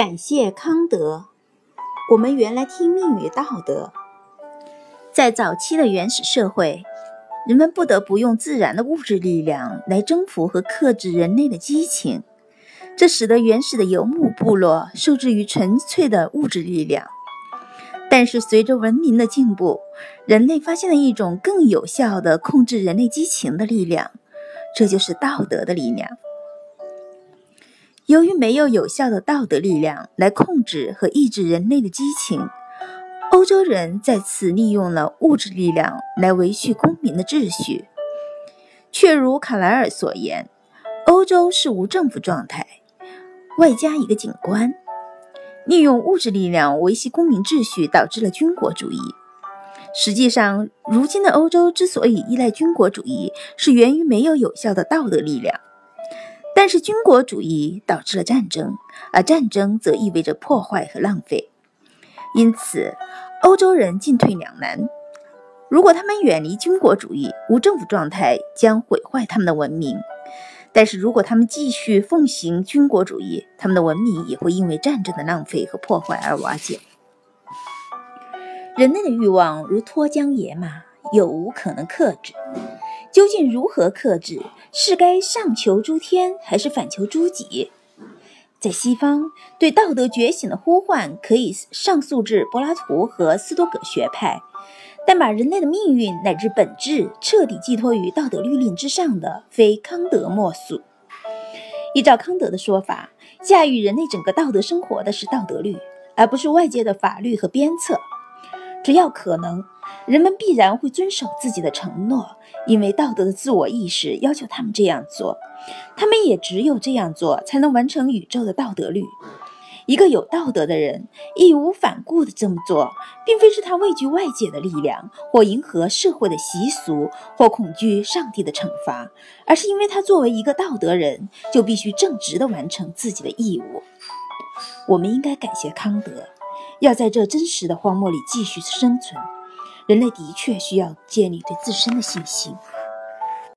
感谢康德。我们原来听命于道德。在早期的原始社会，人们不得不用自然的物质力量来征服和克制人类的激情，这使得原始的游牧部落受制于纯粹的物质力量。但是，随着文明的进步，人类发现了一种更有效的控制人类激情的力量，这就是道德的力量。由于没有有效的道德力量来控制和抑制人类的激情，欧洲人在此利用了物质力量来维系公民的秩序。却如卡莱尔所言，欧洲是无政府状态，外加一个景观。利用物质力量维系公民秩序，导致了军国主义。实际上，如今的欧洲之所以依赖军国主义，是源于没有有效的道德力量。但是军国主义导致了战争，而战争则意味着破坏和浪费。因此，欧洲人进退两难。如果他们远离军国主义，无政府状态将毁坏他们的文明；但是如果他们继续奉行军国主义，他们的文明也会因为战争的浪费和破坏而瓦解。人类的欲望如脱缰野马，有无可能克制？究竟如何克制？是该上求诸天，还是反求诸己？在西方，对道德觉醒的呼唤可以上溯至柏拉图和斯多葛学派，但把人类的命运乃至本质彻底寄托于道德律令之上的，非康德莫属。依照康德的说法，驾驭人类整个道德生活的是道德律，而不是外界的法律和鞭策。只要可能。人们必然会遵守自己的承诺，因为道德的自我意识要求他们这样做。他们也只有这样做，才能完成宇宙的道德律。一个有道德的人，义无反顾地这么做，并非是他畏惧外界的力量，或迎合社会的习俗，或恐惧上帝的惩罚，而是因为他作为一个道德人，就必须正直地完成自己的义务。我们应该感谢康德，要在这真实的荒漠里继续生存。人类的确需要建立对自身的信心。